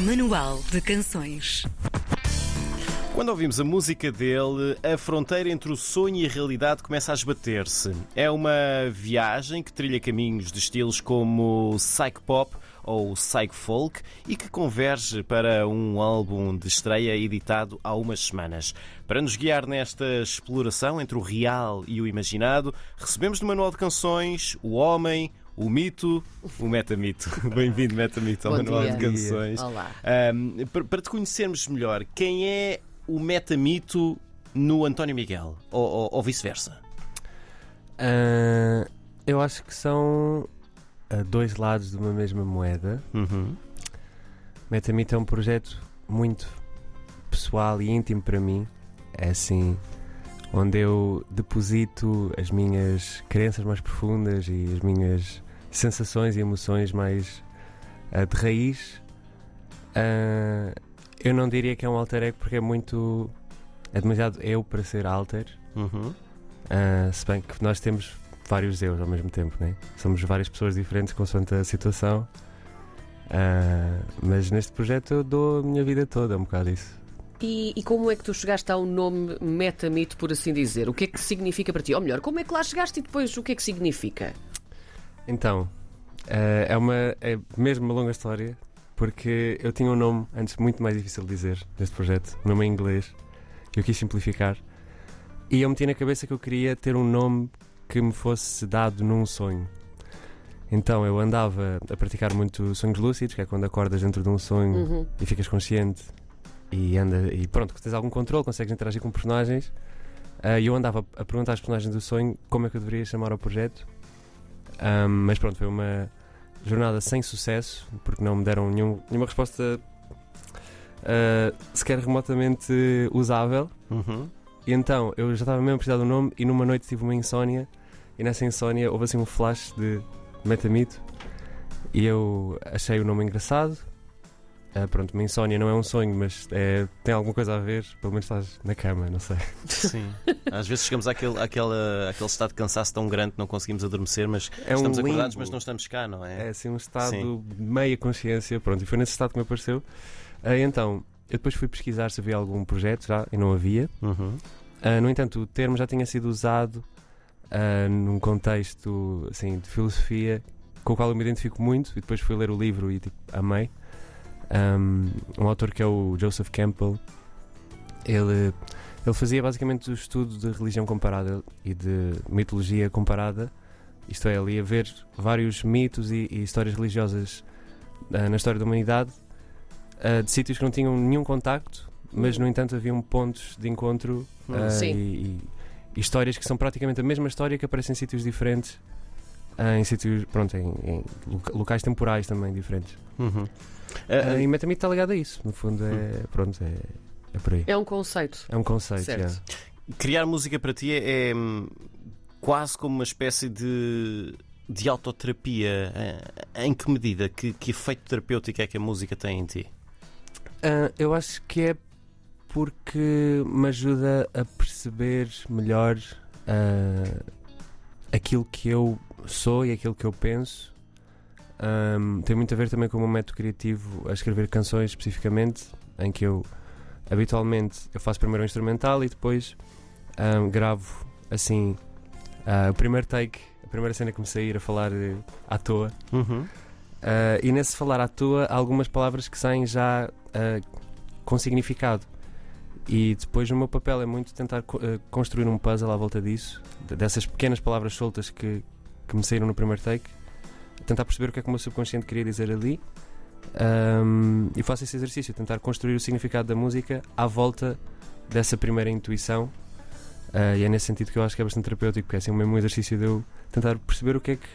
Manual de Canções. Quando ouvimos a música dele, a fronteira entre o sonho e a realidade começa a esbater-se. É uma viagem que trilha caminhos de estilos como psych pop ou psych folk e que converge para um álbum de estreia editado há umas semanas. Para nos guiar nesta exploração entre o real e o imaginado, recebemos no Manual de Canções o homem, o mito, o metamito. Bem-vindo, metamito, ao Bom Manual dia. de Canções. Olá. Ahm, para, para te conhecermos melhor, quem é o metamito no António Miguel? Ou, ou- ou vice-versa? Ah, eu acho que são ah, dois lados de uma mesma moeda. Uhum. Metamito é um projeto muito pessoal e íntimo para mim. É assim, onde eu deposito as minhas crenças mais profundas e as minhas sensações e emoções mais ah, de raiz. Ah, eu não diria que é um alter ego porque é muito. É demasiado eu para ser alter. Uhum. Ah, se bem que nós temos vários eus ao mesmo tempo, né? Somos várias pessoas diferentes consoante a situação. Ah, mas neste projeto eu dou a minha vida toda, um bocado isso. E, e como é que tu chegaste ao nome metamito, por assim dizer? O que é que significa para ti? Ou melhor, como é que lá chegaste e depois o que é que significa? Então, ah, é uma é mesmo uma longa história, porque eu tinha um nome antes muito mais difícil de dizer neste projeto, um nome em inglês, que eu quis simplificar. E eu meti na cabeça que eu queria ter um nome que me fosse dado num sonho. Então eu andava a praticar muito sonhos lúcidos, que é quando acordas dentro de um sonho Uhum. e ficas consciente e anda e pronto, tens algum controle, consegues interagir com personagens. E eu andava a perguntar às personagens do sonho como é que eu deveria chamar ao projeto. Ahm, mas pronto, foi uma jornada sem sucesso, porque não me deram nenhum- nenhuma resposta ah, sequer remotamente usável. Uhum. E então eu já estava mesmo a precisar de um nome e numa noite tive uma insónia e nessa insónia houve assim um flash de metamito e eu achei o nome engraçado. Ah, pronto, uma insónia não é um sonho, mas é- tem alguma coisa a ver, pelo menos estás na cama, não sei. Sim. Às vezes chegamos àquele, àquela, àquele estado de cansaço tão grande que não conseguimos adormecer, mas É um estamos acordados, limbo. mas não estamos cá, não é? É assim um estado Sim. de meia consciência, pronto, e foi nesse estado que me apareceu. Ah, então, eu depois fui pesquisar se havia algum projeto já, e não havia. Uhum. Ah, no entanto, o termo já tinha sido usado ah, num contexto assim, de filosofia com o qual eu me identifico muito, e depois fui ler o livro e tipo, amei. Um, um autor que é o Joseph Campbell, ele, ele fazia basicamente o estudo de religião comparada e de mitologia comparada, isto é, ele ia ver vários mitos e, e histórias religiosas ah, na história da humanidade ah, de sítios que não tinham nenhum contacto, mas no entanto haviam pontos de encontro Hum. ah, Sim. e, e- e histórias que são praticamente a mesma história que aparecem em sítios diferentes, em sítios, pronto, em, em loca- locais temporais também diferentes. Uhum. Ah, Ah, e Metamito está ligado a isso, no fundo é, pronto, é, é por aí. É um conceito. É um conceito, Certo. já. criar música para ti é, é, hum, quase como uma espécie de, de autoterapia. Ah, Em que medida? Que, que efeito terapêutico é que a música tem em ti? Ah, eu acho que é porque me ajuda a perceber melhor ah, aquilo que eu sou e aquilo que eu penso. Ahm, tem muito a ver também com o meu método criativo a escrever canções especificamente, em que eu habitualmente eu faço primeiro um instrumental e depois ahm, gravo assim ah, o primeiro take, a primeira cena que me sair a falar eh, à toa. Uhum. Ah, e nesse falar à toa há algumas palavras que saem já ah, com significado. E depois o meu papel é muito tentar co- construir um puzzle à volta disso, de- dessas pequenas palavras soltas que, que me saíram no primeiro take, tentar perceber o que é que o meu subconsciente queria dizer ali. Ahm, e faço esse exercício, tentar construir o significado da música à volta dessa primeira intuição. Ah, e é nesse sentido que eu acho que é bastante terapêutico, porque é assim o mesmo exercício de eu tentar perceber o que é que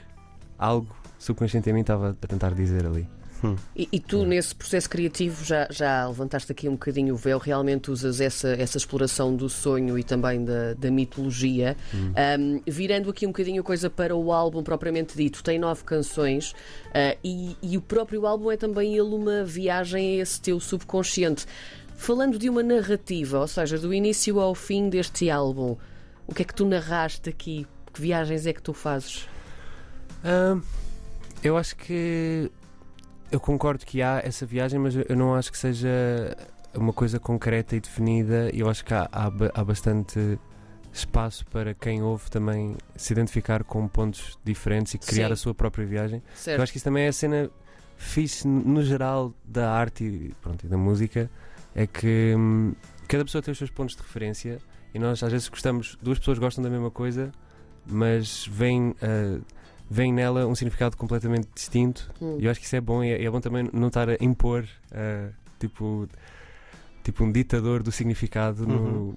algo subconsciente em mim estava a tentar dizer ali. Hum. E, e tu, Sim. nesse processo criativo, já, já levantaste aqui um bocadinho o véu, realmente usas essa, essa exploração do sonho e também da, da mitologia. Um, virando aqui um bocadinho a coisa para o álbum propriamente dito, tem nove canções uh, e, e o próprio álbum é também ele uma viagem a esse teu subconsciente. Falando de uma narrativa, ou seja, do início ao fim deste álbum, o que é que tu narraste aqui? Que viagens é que tu fazes? Ah, eu acho que eu concordo que há essa viagem, mas eu não acho que seja uma coisa concreta e definida. Eu acho que há, há, há bastante espaço para quem ouve também se identificar com pontos diferentes e criar Sim. a sua própria viagem. Certo. Eu acho que isso também é a cena fixe no geral da arte e, pronto, e da música. É que hum, cada pessoa tem os seus pontos de referência e nós às vezes gostamos, duas pessoas gostam da mesma coisa, mas vem, ah, vem nela um significado completamente distinto. Hum. E eu acho que isso é bom e é, é bom também não estar a impor ah, tipo, tipo um ditador do significado Uhum.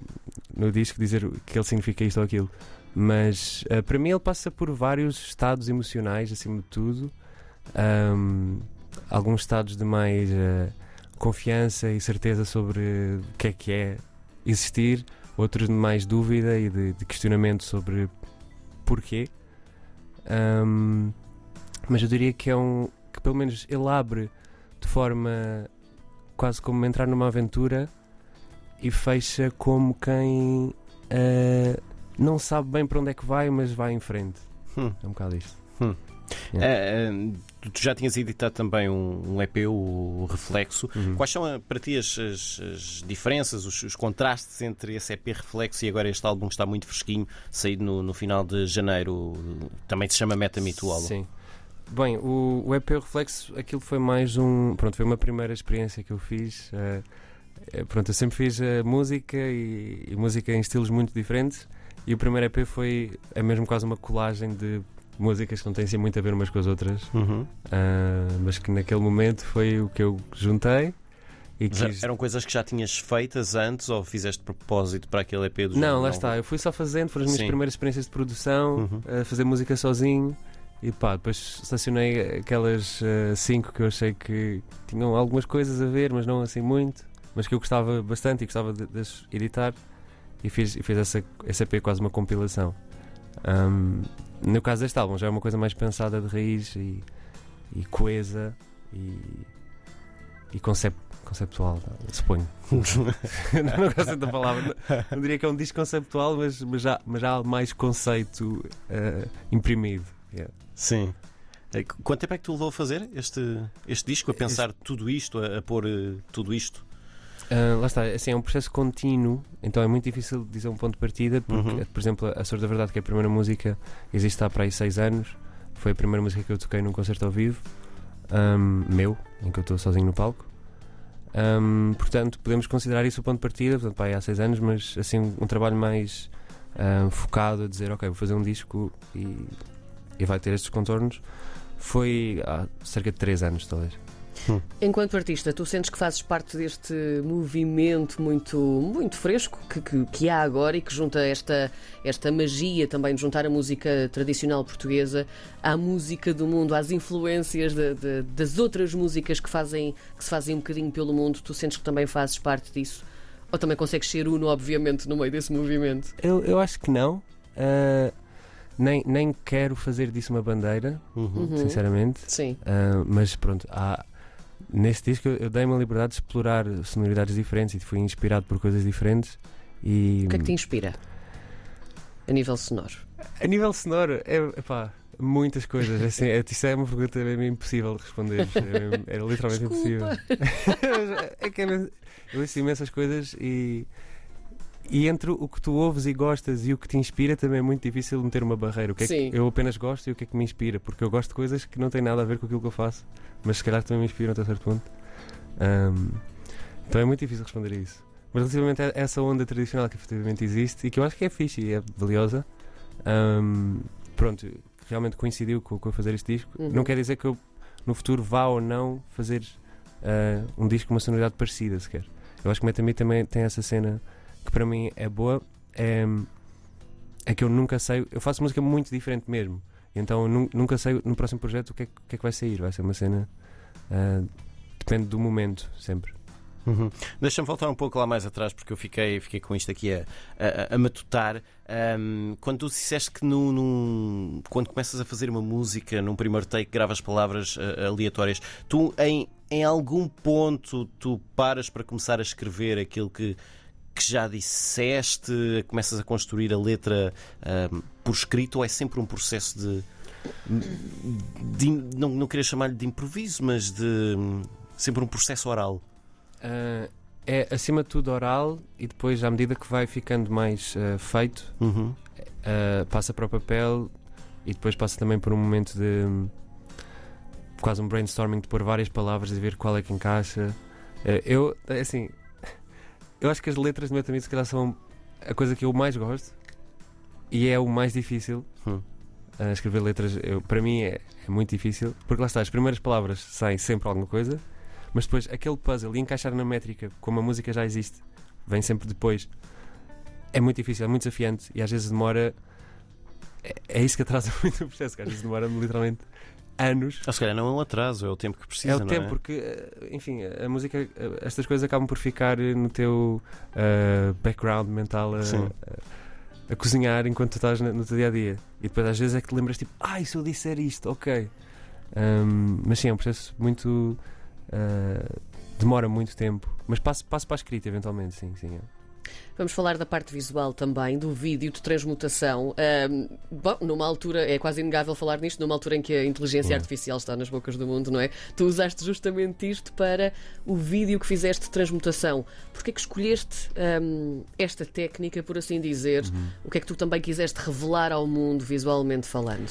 no, no disco, dizer que ele significa isto ou aquilo. Mas ah, para mim ele passa por vários estados emocionais, acima de tudo. Ahm, alguns estados de mais ah, confiança e certeza sobre o que é que é existir, outros de mais dúvida e de, de questionamento sobre porquê. Ahm, mas eu diria que é um que pelo menos ele abre de forma quase como entrar numa aventura e fecha como quem ah, não sabe bem para onde é que vai, mas vai em frente. Hum. É um bocado isto. Ah, ah, tu- tu já tinhas editado também um, um EP, o Reflexo. Uhum. Quais são para ti as, as- as diferenças, os, os contrastes entre esse EP Reflexo e agora este álbum que está muito fresquinho, saído no, no final de janeiro? Também se chama Meta Me Too álbum. Sim. Bem, o, o EP Reflexo, aquilo foi mais um. Pronto, foi uma primeira experiência que eu fiz. eh, pronto, eu sempre fiz eh, música e, e música em estilos muito diferentes. E o primeiro EP foi. É mesmo quase uma colagem de músicas que não têm assim muito a ver umas com as outras. Uhum. ah, mas que naquele momento foi o que eu juntei. E quis... eram coisas que já tinhas feitas antes ou fizeste de propósito para aquele EP do Não, lá está. Eu fui só fazendo, foram as minhas Sim. primeiras experiências de produção, Uhum. a fazer música sozinho. E pá, depois estacionei aquelas eh, cinco que eu achei que tinham algumas coisas a ver, mas não assim muito. Mas que eu gostava bastante e gostava de, de editar. E fiz, e fiz essa, essa EP quase uma compilação. Ahm, no caso deste álbum, já é uma coisa mais pensada de raiz e, e coesa e, e concep- conceptual, suponho. não gosto da palavra. Não, não diria que é um disco conceptual, mas, mas, já, mas já há mais conceito eh, imprimido. Yeah. Sim. Eh, qu- Quanto tempo é que tu levou a fazer este, este disco, a pensar tudo isto, a, a pôr eh, tudo isto? Ah, lá está, assim, é um processo contínuo, então é muito difícil dizer um ponto de partida, porque, Uhum. por exemplo, A Sor da Verdade, que é a primeira música, existe há para aí seis anos, foi a primeira música que eu toquei num concerto ao vivo, ahm, meu, em que eu estou sozinho no palco. Ahm, portanto, podemos considerar isso o ponto de partida, portanto, pá, aí há seis anos, mas assim, um trabalho mais focado a dizer, ok, vou fazer um disco e, e vai ter estes contornos, foi há cerca de três anos, talvez. Enquanto artista, tu sentes que fazes parte deste movimento muito, muito fresco que, que, que há agora e que junta esta, esta magia também de juntar a música tradicional portuguesa à música do mundo, às influências de- de- das outras músicas que, fazem, que se fazem um bocadinho pelo mundo. Tu sentes que também fazes parte disso? Ou também consegues ser uno, obviamente, no meio desse movimento? Eu, eu acho que não. Ah, nem, nem quero fazer disso uma bandeira, Uhum. sinceramente. Sim. Ah, mas pronto, há, nesse disco eu, dei-me a liberdade de explorar sonoridades diferentes e fui inspirado por coisas diferentes. E O que é que te inspira? A nível sonoro. a nível sonoro, é, epá, muitas coisas. Assim, é, isso é uma pergunta mesmo impossível de responder. É, mesmo- é literalmente impossível. é que é eu ouço imensas coisas e. E entre o que tu ouves e gostas e o que te inspira também é muito difícil meter uma barreira. O que é Sim. que eu apenas gosto e o que é que me inspira? Porque eu gosto de coisas que não têm nada a ver com aquilo que eu faço, mas se calhar também me inspiram até certo ponto. Ahm, então é muito difícil responder a isso. Mas relativamente a essa onda tradicional que efetivamente existe e que eu acho que é fixe e é valiosa, ahm, pronto, realmente coincidiu com, com eu fazer este disco. Uhum. Não quer dizer que eu no futuro vá ou não fazer ah, um disco com uma sonoridade parecida sequer. Eu acho que o também tem essa cena que para mim é boa, é, é que eu nunca sei, eu faço música muito diferente mesmo. Então eu nu- nunca sei no próximo projeto o que é, que- é que vai sair. Vai ser uma cena. ah, depende do momento, sempre. Uhum. Deixa-me voltar um pouco lá mais atrás, porque eu fiquei, fiquei com isto aqui a, a, a matutar. Ahm, quando tu disseste que num, num- quando começas a fazer uma música, num primeiro take, gravas palavras ah, aleatórias, tu em, em algum ponto tu paras para começar a escrever aquilo que, que já disseste, começas a construir a letra ahm, por escrito, ou é sempre um processo de. de não, não queria chamar-lhe de improviso, mas de sempre um processo oral. Ah, é acima de tudo oral e depois, à medida que vai ficando mais ah, feito, Uhum. passa para o papel e depois passa também por um momento de quase um brainstorming de pôr várias palavras e ver qual é que encaixa. Eu, é assim, eu acho que as letras do meu também se calhar são a coisa que eu mais gosto e é o mais difícil. Hum. Ah, escrever letras, eu- para mim, é, é muito difícil porque lá está, as primeiras palavras saem sempre alguma coisa, mas depois aquele puzzle e encaixar na métrica, como a música já existe, vem sempre depois. É muito difícil, é muito desafiante e às vezes demora. É, é isso que atrasa muito o processo, que às vezes demora literalmente anos. Ou se calhar não é um atraso, é o tempo que precisa. É o tempo, porque, eh, enfim, a música, eh, estas coisas acabam por ficar eh, no teu eh, background mental a, a, a cozinhar enquanto tu estás no teu dia a dia. E depois às vezes é que te lembras, tipo, ai, se eu disser isto, ok. Ahm, mas sim, é um processo muito. eh, demora muito tempo. Mas passo, passo para a escrita, eventualmente, sim, sim. é. Vamos falar da parte visual também, do vídeo de transmutação. Ahm, bom, numa altura, é quase inegável falar nisto, numa altura em que a inteligência Hum. artificial está nas bocas do mundo, não é? Tu usaste justamente isto para o vídeo que fizeste de transmutação. Porquê que escolheste ahm, esta técnica, por assim dizer? Uhum. O que é que tu também quiseste revelar ao mundo, visualmente falando?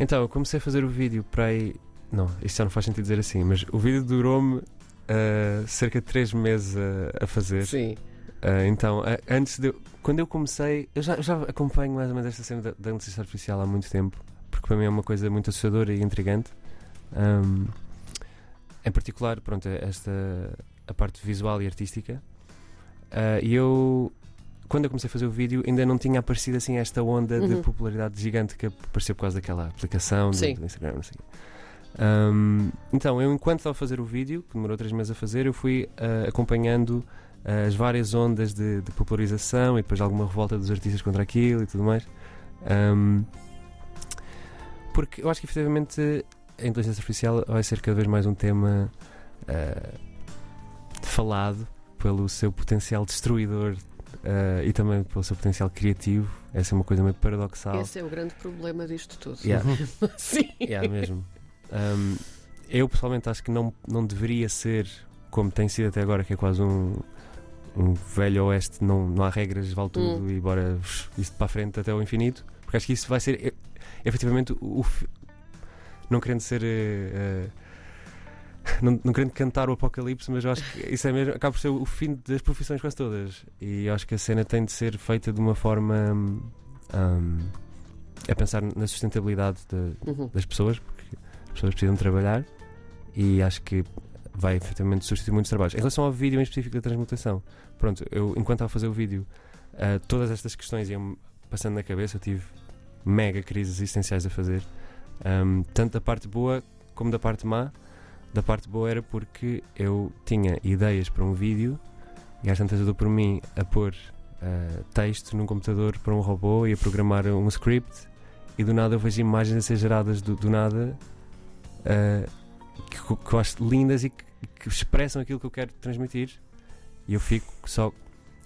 Então, eu comecei a fazer o vídeo para aí. Não, isto já não faz sentido dizer assim, mas o vídeo durou-me ah, cerca de 3 meses a, a fazer. Sim. Ah, então, ah, antes de. Quando eu comecei. Eu já, já acompanho mais ou menos esta cena da, da inteligência artificial há muito tempo, porque para mim é uma coisa muito assustadora e intrigante. Ahm, em particular, pronto, esta. a parte visual e artística. Ah, e eu. Quando eu comecei a fazer o vídeo, ainda não tinha aparecido assim esta onda de Uhum. popularidade gigante que apareceu por causa daquela aplicação do, Sim. do Instagram, sei. Ahm, então, eu enquanto estava a fazer o vídeo, que demorou 3 meses a fazer, eu fui acompanhando as várias ondas de, de popularização e depois alguma revolta dos artistas contra aquilo e tudo mais. Ahm, porque eu acho que efetivamente a inteligência artificial vai ser cada vez mais um tema ah, falado pelo seu potencial destruidor ah, e também pelo seu potencial criativo. Essa é uma coisa meio paradoxal. Esse é o grande problema disto tudo. Yeah. Sim. Yeah, mesmo. Um, eu pessoalmente acho que não, não deveria ser como tem sido até agora, que é quase um, um velho oeste, não, não há regras, vale tudo Hum. e bora isto para a frente até ao infinito, porque acho que isso vai ser efetivamente o, o não querendo ser eh, não, não querendo cantar o apocalipse, mas eu acho que isso é mesmo, acaba por ser o fim das profissões quase todas. E eu acho que a cena tem de ser feita de uma forma hum, a pensar na sustentabilidade de, Uhum. das pessoas, porque as pessoas precisam trabalhar e acho que vai efetivamente substituir muitos trabalhos. Em relação ao vídeo em específico da transmutação, pronto, eu enquanto estava a fazer o vídeo, ah, todas estas questões iam passando na cabeça, eu tive mega crises existenciais a fazer, Ahm, tanto da parte boa como da parte má. Da parte boa era porque eu tinha ideias para um vídeo e às tantas eu dou por mim a pôr ah, texto num computador para um robô e a programar um script e do nada eu vejo imagens a ser geradas do, do nada ah, que, que eu acho lindas e que, que expressam aquilo que eu quero transmitir e eu fico só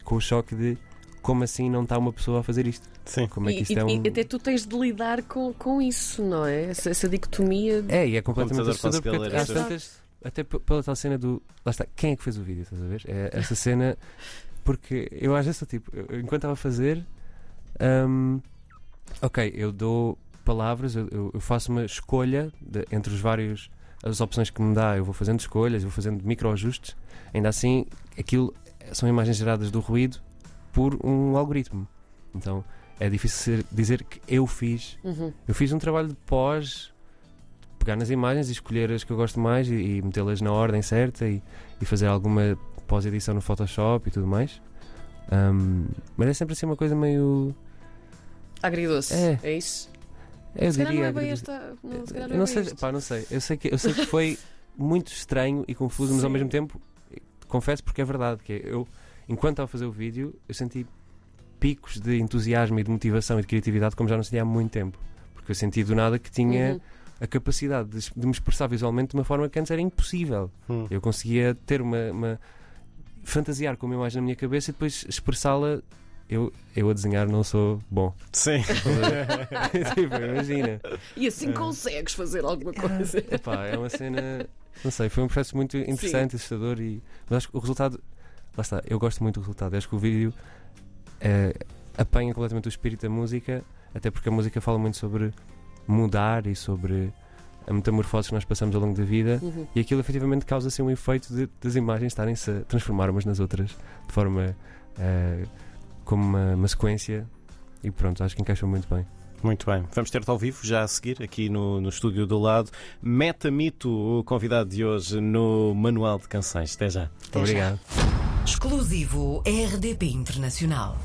com o choque de como assim não está uma pessoa a fazer isto? Sim. Como é que E, isto e- é um. e até tu tens de lidar com, com isso, não é? Essa, essa dicotomia. de- É, e é completamente assustador porque às tantas, até pela tal cena do. Lá está, quem é que fez o vídeo, estás a ver? É essa cena. Porque eu às vezes estou tipo, eu- enquanto estava a fazer, hum, ok, eu dou palavras, eu, eu- eu faço uma escolha de- entre os vários as opções que me dá, eu vou fazendo escolhas, eu vou fazendo microajustes, ainda assim aquilo são imagens geradas do ruído por um algoritmo. Então é difícil dizer que eu fiz Uhum. eu fiz um trabalho de pós, pegar nas imagens e escolher as que eu gosto mais e, e metê-las na ordem certa e, e fazer alguma pós-edição no Photoshop e tudo mais. Ahm, mas é sempre assim uma coisa meio. Agridoce. É. É isso? Eu Se calhar não diria. é bem esta. Não, se calhar eu não não é sei, pá, não sei. Eu sei que, eu sei que foi muito estranho e confuso, mas ao Sim. mesmo tempo, confesso porque é verdade. Que é, eu, enquanto estava a fazer o vídeo, eu senti picos de entusiasmo e de motivação e de criatividade como já não sentia há muito tempo. Porque eu senti do nada que tinha Uhum. a capacidade de, de me expressar visualmente de uma forma que antes era impossível. Hum. Eu conseguia ter uma, uma- fantasiar com uma imagem na minha cabeça e depois expressá-la eu, eu a desenhar não sou bom. Sim. tipo, imagina. E assim consegues fazer alguma coisa. Epá, é uma cena. Não sei, foi um processo muito interessante, assustador e. Mas acho que o resultado. Lá está, eu gosto muito do resultado. Acho que o vídeo eh, apanha completamente o espírito da música, até porque a música fala muito sobre mudar e sobre a metamorfose que nós passamos ao longo da vida Uhum. e aquilo efetivamente causa assim um efeito de, das imagens estarem-se a transformar umas nas outras de forma eh, como uma, uma sequência e pronto, acho que encaixou muito bem. Muito bem. Vamos ter-te ao vivo já a seguir, aqui no, no estúdio do lado. Metamito, o convidado de hoje no Manual de Canções. Até já. Até já. Obrigado. Exclusivo RDP Internacional.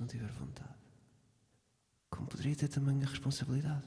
Se não tiver vontade. Como poderia ter tamanha responsabilidade?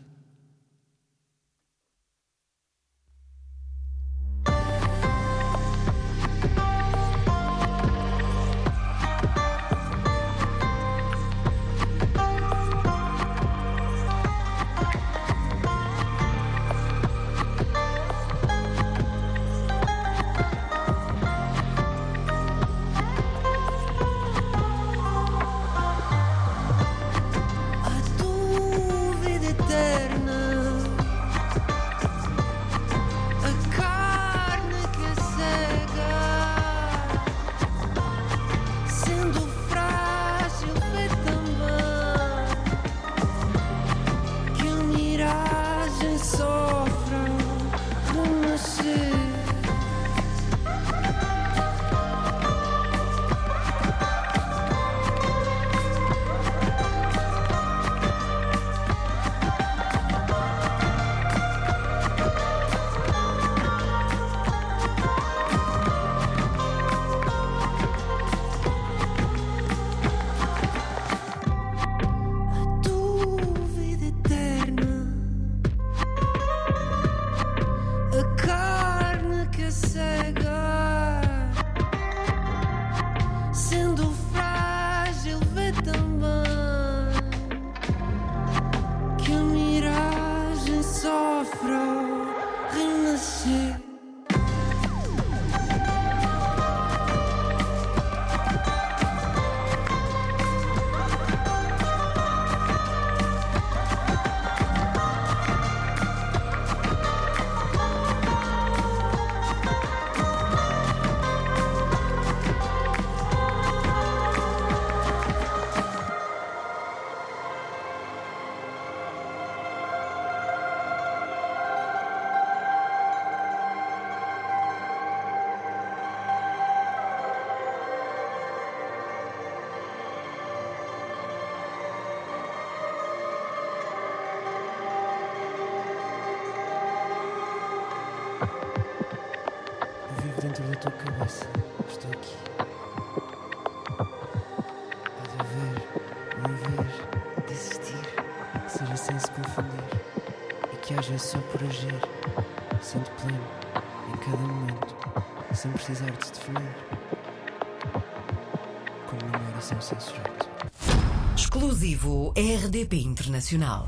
Dentro da tua cabeça. Estou aqui. Pode haver, não haver, desistir, que seja sem se confundir e que haja só por agir, sendo pleno em cada momento, sem precisar de se definir. Como numa oração sem sujeito. Exclusivo RDP Internacional.